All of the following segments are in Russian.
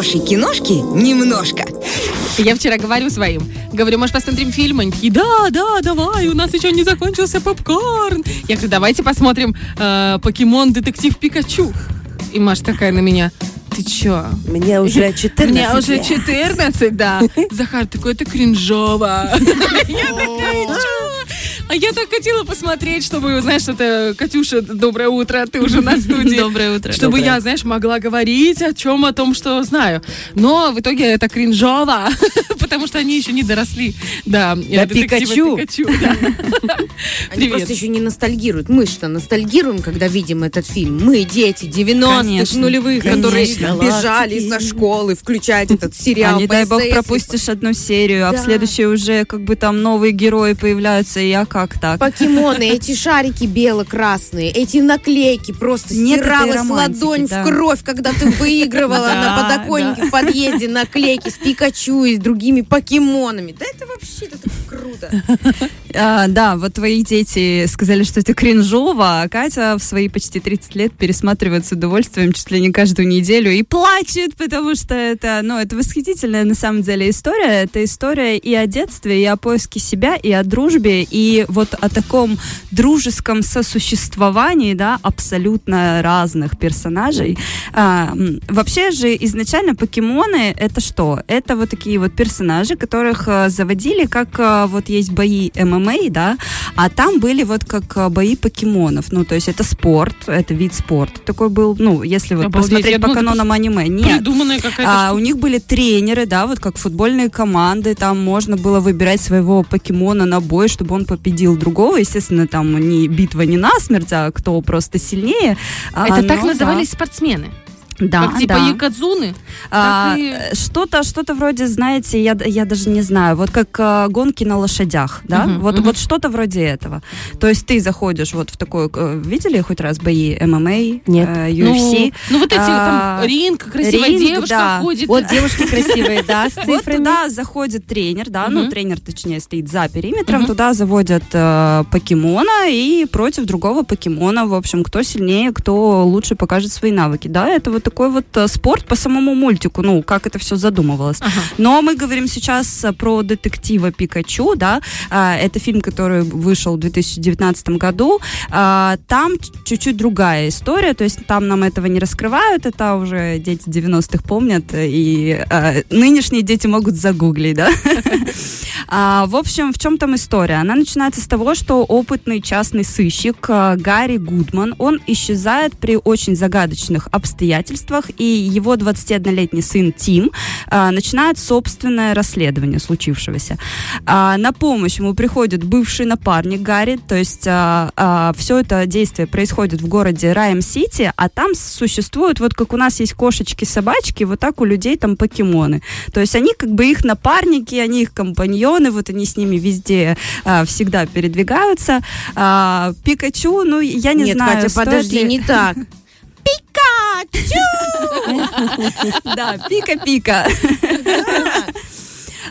хорошей киношки немножко. Я вчера говорю своим, говорю, может, посмотрим фильм? Они такие, да, да, давай, у нас еще не закончился попкорн. Я говорю, давайте посмотрим э, «Покемон Детектив Пикачу». И Маша такая на меня, ты чё? Мне уже 14 Мне уже лет. 14, да. Захар такой, это кринжово. Я такая, чё? А я так хотела посмотреть, чтобы, знаешь, это, Катюша, доброе утро, ты уже на студии. Доброе утро. Чтобы Доброе. я, знаешь, могла говорить о чем, о том, что знаю. Но в итоге это кринжово, потому что они еще не доросли. Да, До детектива Пикачу. Пикачу, да. Они Привет. просто еще не ностальгируют. Мы что, ностальгируем, когда видим этот фильм? Мы, дети 90-х, Конечно, нулевых, конечно. которые бежали со школы включать этот сериал. А не дай бог пропустишь одну серию, а в Да. следующей уже как бы там новые герои появляются, и я как так? Покемоны, эти шарики бело-красные, эти наклейки, просто Нет стиралась ладонь да. в кровь, когда ты выигрывала на подоконнике в подъезде наклейки с Пикачу и с другими покемонами. Да это вообще это так круто. А, да, вот твои дети сказали, что это кринжово, а Катя в свои почти 30 лет пересматривает с удовольствием чуть ли не каждую неделю и плачет, потому что это, ну, это восхитительная на самом деле история. Это история и о детстве, и о поиске себя, и о дружбе, и вот о таком дружеском сосуществовании, да, абсолютно разных персонажей. А, вообще же изначально покемоны это что? Это вот такие вот персонажи, которых э, заводили, как э, вот есть бои ММА, да, а там были вот как э, бои покемонов. Ну, то есть это спорт, это вид спорта такой был, ну, если вот Обалдеть, посмотреть я по думала, канонам аниме. Нет. А, у них были тренеры, да, вот как футбольные команды, там можно было выбирать своего покемона на бой, чтобы он победил другого. Естественно, там не битва не насмерть, а кто просто сильнее. А, Это так но назывались спортсмены. Да, Как типа да. якадзуны. А, и- э, Что-то, что-то вроде, знаете, я, я даже не знаю, вот как а, гонки на лошадях, да, Мгм, вот, мгм. вот что-то вроде этого. То есть ты заходишь вот в такой, э, видели хоть раз бои ММА, Нет. э, Ну, UFC? ну, вот эти А, там ринг, красивая ринг, девушка да. ходит. Вот девушки красивые, да, с Вот цифрами. туда заходит тренер, да, ну тренер, точнее, стоит за периметром, туда заводят э, покемона и против другого покемона, в общем, кто сильнее, кто лучше покажет свои навыки, да, это вот такой вот э, спорт по самому мультику, ну, как это все задумывалось. Ага. Но мы говорим сейчас э, про детектива Пикачу, да, А, это фильм, который вышел в 2019 году, А, там чуть-чуть другая история, то есть там нам этого не раскрывают, это уже дети 90-х помнят, и э, нынешние дети могут загуглить, да. А, В общем, в чем там история? Она начинается с того, что опытный частный сыщик Гарри Гудман, он исчезает при очень загадочных обстоятельствах, и его 21-летний сын Тим э, начинает собственное расследование случившегося. А, На помощь ему приходит бывший напарник Гарри, то есть все это действие происходит в городе Райм-Сити, а там существуют, вот как у нас есть кошечки-собачки, вот так у людей там покемоны. То есть они как бы их напарники, они их компаньоны, вот они с ними везде а, всегда передвигаются. А, Пикачу, ну, я не Нет, знаю, Катя, подожди, ли- не так. Да, пика-пика.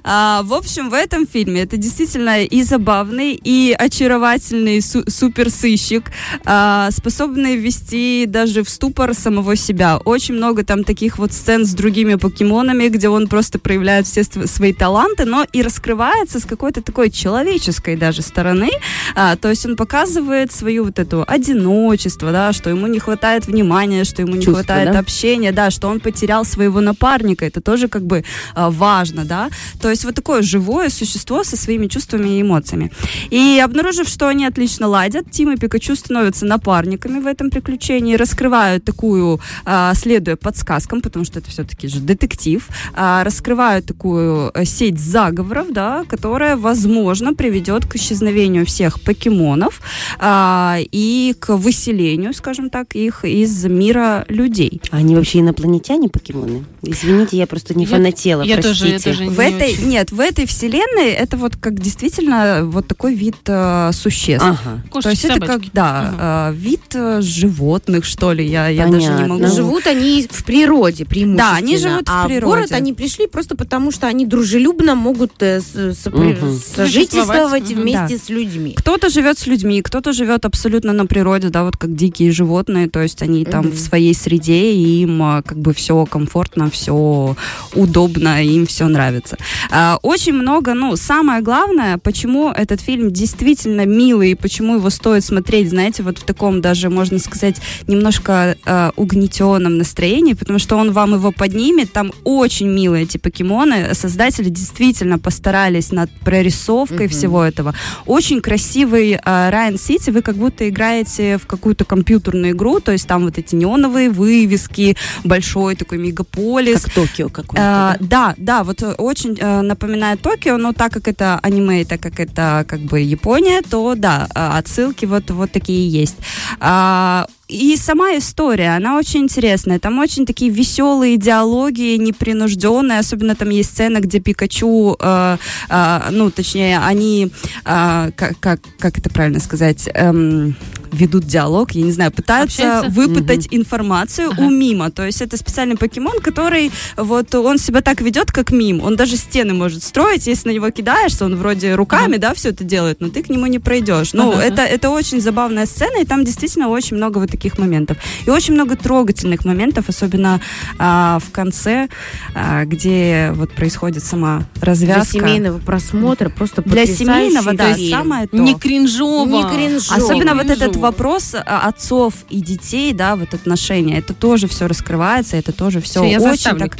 А, в общем, в этом фильме это действительно и забавный, и очаровательный су- суперсыщик, а, способный ввести даже в ступор самого себя. Очень много там таких вот сцен с другими покемонами, где он просто проявляет все св- свои таланты, но и раскрывается с какой-то такой человеческой даже стороны. А, то есть он показывает свою вот эту одиночество, да, что ему не хватает внимания, что ему не Чувства, хватает да? общения, да, что он потерял своего напарника. Это тоже как бы а, важно, да. То есть вот такое живое существо со своими чувствами и эмоциями. И обнаружив, что они отлично ладят, Тим и Пикачу становятся напарниками в этом приключении, раскрывают такую, а, следуя подсказкам, потому что это все-таки же детектив, а, раскрывают такую э, сеть заговоров, да, которая, возможно, приведет к исчезновению всех покемонов а, и к выселению, скажем так, их из мира людей. Они вообще инопланетяне покемоны? Извините, я просто не Я- фанатела, Я тоже, я простите. тоже В не этой. Нет, в этой вселенной это вот как действительно вот такой вид э, существ. Ага. То Кошечки, есть это как, да, э, вид э, животных, что ли, я, я даже не могу. Но живут они в природе преимущественно. Да, они живут в а природе. в город они пришли просто потому, что они дружелюбно могут э, с- сопри- Мгм. сожительствовать Мгм. вместе Да. с людьми. Кто-то живет с людьми, кто-то живет абсолютно на природе, да, вот как дикие животные, то есть они там Мгм. в своей среде, и им а, как бы все комфортно, все удобно, им все нравится. А, Очень много, ну, самое главное, почему этот фильм действительно милый, и почему его стоит смотреть, знаете, вот в таком даже, можно сказать, немножко а, угнетенном настроении, потому что он вам его поднимет, там очень милые эти покемоны, создатели действительно постарались над прорисовкой Мгм. всего этого. Очень красивый а, Райан Сити, вы как будто играете в какую-то компьютерную игру, то есть там вот эти неоновые вывески, большой такой мегаполис. Как Токио какой-то. А, да? да, вот э, очень э, напоминает Токио, но так как это аниме, так как это как бы Япония, то да, э, отсылки вот, вот такие есть. А, и сама история, она очень интересная. Там очень такие веселые диалоги, непринужденные. Особенно там есть сцена, где Пикачу, э, э, ну, точнее, они, э, как, как, как это правильно сказать, эм, ведут диалог, я не знаю, пытаются Общаются? выпытать информацию Ага. у мима. То есть это специальный покемон, который вот он себя так ведет, как мим. Он даже стены может строить, если на него кидаешься, он вроде руками, да, все это делает, но ты к нему не пройдешь. Ну, Ага. это, это очень забавная сцена, и там действительно очень много вот таких моментов. И очень много трогательных моментов, особенно а, в конце, а, где вот происходит сама Для развязка. семейного просмотра просто Для семейного, да, фильм. самое то. Не кринжово. Не кринжово. Особенно вот этот Кринжово. Вопрос а, отцов и детей, да, вот отношения, это тоже все раскрывается, это тоже все Всё, я очень так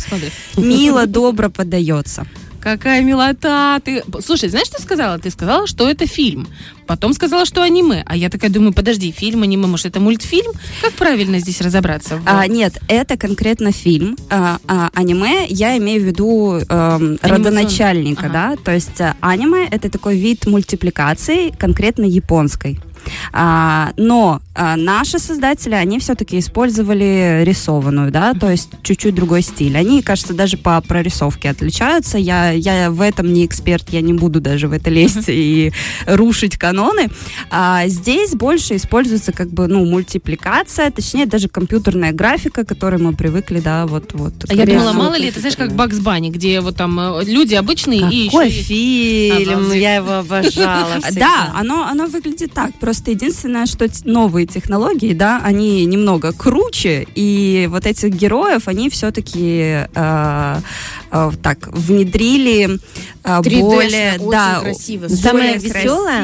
мило, добро поддается. Какая милота! Ты... Слушай, знаешь, что сказала? Ты сказала, что это фильм. Потом сказала, что аниме. А я такая думаю, подожди, фильм, аниме, может, это мультфильм? Как правильно здесь разобраться? А, нет, это конкретно фильм. А, а, аниме, я имею в виду эм, родоначальника, Ага. да. То есть а, аниме это такой вид мультипликации, конкретно японской. А, но а, наши создатели, они все-таки использовали рисованную, да, то есть чуть-чуть другой стиль. Они, кажется, даже по прорисовке отличаются. Я, я в этом не эксперт, я не буду даже в это лезть и рушить каноны. А здесь больше используется как бы, ну, мультипликация, точнее, даже компьютерная графика, к которой мы привыкли, да, вот, вот. А я думала, мало ли, это знаешь, как Бакс Банни, где вот там э, люди обычные и еще Какой фильм, Обалдеть. я его обожала. всегда. Да, оно, оно выглядит так. Просто единственное, что новые технологии, да, они немного круче, и вот этих героев, они все-таки так внедрили э, 3D-шно, более, очень да, красиво. Самое более веселое,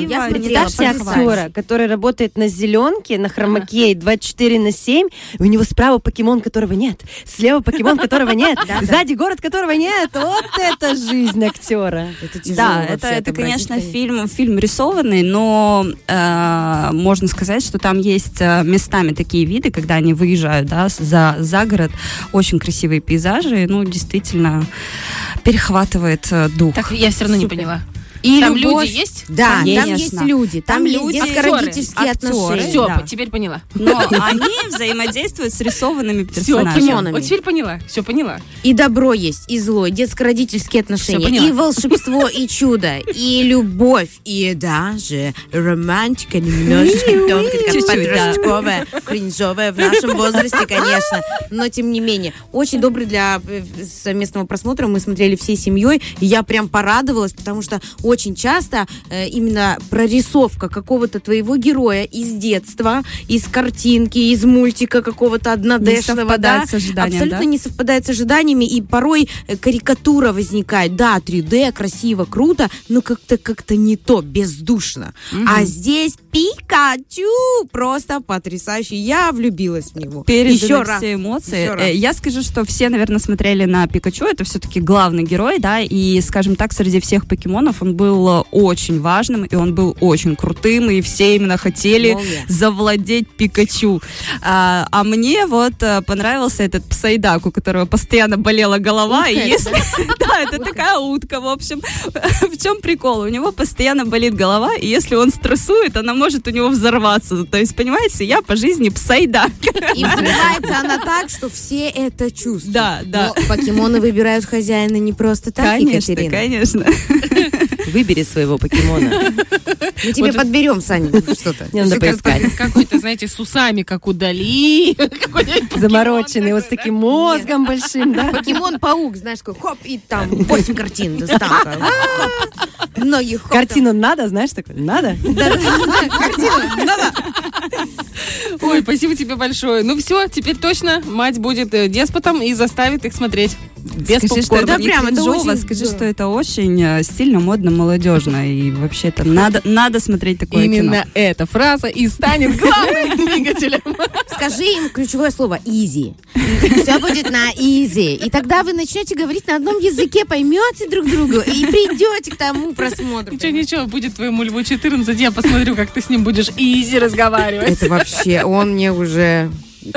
себе похвально. актера, который работает на зеленке, на хромаке 24 на 7, и у него справа покемон, которого нет, слева покемон, которого нет, сзади город, которого нет. Вот это жизнь актера. Это тяжело Да, это, это, конечно, фильм, фильм рисованный, но э, можно сказать, что там есть э, местами такие виды, когда они выезжают да, за, за город, очень красивые пейзажи, ну, действительно перехватывает э, дух. Так, я все равно не Супер. поняла. И Там любовь, люди есть? Да, там Конечно. есть люди, там, Там люди, детско-родительские отношения. Все, да. теперь поняла. но они взаимодействуют с рисованными Все, персонажами. покемонами. Вот теперь поняла. Все поняла. И добро есть, и зло, детско-родительские отношения, и волшебство, и чудо, и любовь, и даже романтика немножечко тонкая, такая подростковая, кринжовая в нашем возрасте, конечно, но тем не менее. Очень добрый для э, совместного просмотра, мы смотрели всей семьей, и я прям порадовалась, потому что очень часто э, именно прорисовка какого-то твоего героя из детства, из картинки, из мультика какого-то однодешного, да, абсолютно да? не совпадает с ожиданиями, и порой э, карикатура возникает. Да, 3D, красиво, круто, но как-то как-то не то, бездушно. А здесь Пикачу просто потрясающий. Я влюбилась в него. переданы Еще раз. все эмоции. Еще раз. Э, Я скажу, что все, наверное, смотрели на Пикачу. Это все-таки главный герой, да, и, скажем так, среди всех покемонов он он был очень важным, и он был очень крутым, и все именно хотели Молния. завладеть Пикачу. А, а мне вот э, понравился этот Psyduck, у которого постоянно болела голова. и если... Да, это такая утка, в общем. В чем прикол? У него постоянно болит голова, и если он стрессует, она может у него взорваться. То есть, понимаете, я по жизни Psyduck. И взрывается она так, что все это чувствуют. Да, да. Но покемоны выбирают хозяина не просто так, Конечно, Екатерина. конечно. Выбери своего покемона. Мы тебе подберем, Саня, что-то. Мне надо поискать. Какой-то, знаете, с усами, как у Дали. Какой-нибудь Замороченный, вот с таким мозгом большим, да? Покемон-паук, знаешь, такой, хоп, и там 8 картин доставка. Хоп. Ноги хоп. Картину надо, знаешь, такой, надо? Ой, спасибо тебе большое. Ну все, теперь точно мать будет э, деспотом и заставит их смотреть без скажи, что попкорна. это прям, это очень скажи, что это очень э, стильно, модно, молодежно. И вообще там надо, надо смотреть такое Именно кино. эта фраза и станет главным двигателем. Скажи им ключевое слово easy. Все будет на easy. И тогда вы начнете говорить на одном языке, поймете друг друга и придете к тому просмотру. Ничего, ничего, будет твоему льву 14, я посмотрю, как ты с ним будешь изи разговаривать. Это вообще, он мне уже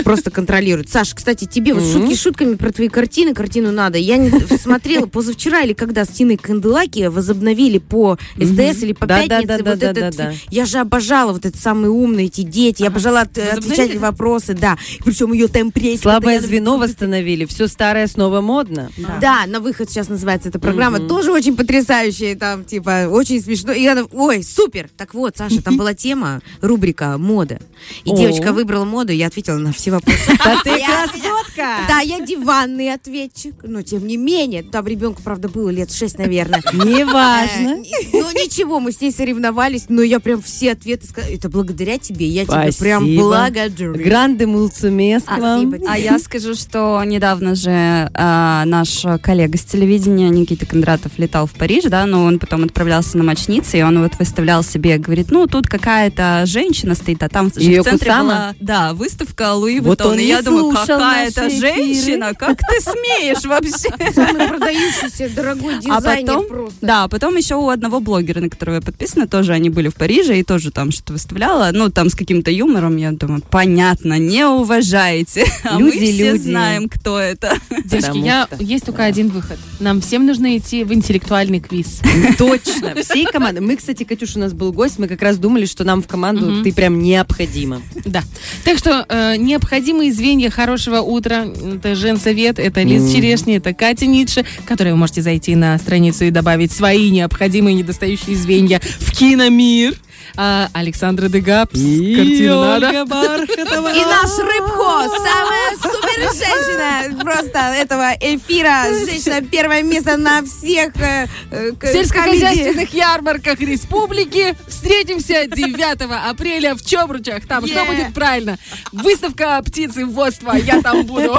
просто контролирует. Саша, кстати, тебе вот шутки шутками про твои картины, картину надо. Я не смотрела позавчера или когда с Тиной Канделаки возобновили по СТС или по пятнице вот этот. Я же обожала вот этот самый умный, эти дети. Я обожала от- отвечать на вопросы, да. Причем ее темпрейс. Слабое звено восстановили, все старое снова модно. Да, на выход сейчас называется эта программа. Тоже очень потрясающая, там, типа, очень смешно. И она, ой, супер! Так вот, Саша, там была тема, рубрика «Мода». И девочка выбрала моду, я ответила на все вопросы. Да ты Я- красотка! Да, я диванный ответчик, но тем не менее, там ребенку, правда, было лет шесть, наверное. Неважно. Э, Ну ничего, мы с ней соревновались, но я прям все ответы сказала. Это благодаря тебе, я тебе прям благодарю. Гранды мулцумес к вам. Спасибо. А я скажу, что недавно же а, наш коллега с телевидения Никита Кондратов летал в Париж, да, но он потом отправлялся на мочницы, и он вот выставлял себе, говорит, ну, тут какая-то женщина стоит, а там в центре была, да, выставка Луи Вот Vuitton. он И не я думаю, какая-то наши женщина, как ты смеешь вообще? Самый продающийся дорогой А дизайнер потом, просто. да, а потом еще у одного блогера, на которого я подписана, тоже они были в Париже и тоже там что-то выставляла, ну, там с каким-то юмором, я думаю, понятно, не уважаете, а мы Люди, все люди. знаем, кто это. Девочки, я, что- есть только один выход. Нам всем нужно идти в интеллектуальный квиз. Точно. Всей команды. Мы, кстати, Катюш, у нас был гость, мы как раз думали, что нам в команду ты прям необходима. Да. Так что э, необходимые звенья хорошего утра это Женсовет, это Лиз Черешни, это Катя Ницше, которые вы можете зайти на страницу и добавить свои необходимые недостающие звенья в киномир. А, Александра Дегапс, картину надо. И наш Рыбхо, самая супер женщина просто этого эфира. Женщина первое место на всех э, э, сельскохозяйственных ярмарках республики встретимся 9 апреля в Чобручах. Там что будет правильно? Выставка птицеводства. Я там буду.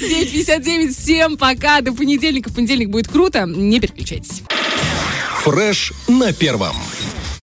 9.59. Всем пока. До понедельника. В понедельник будет круто. Не переключайтесь. Фреш на первом.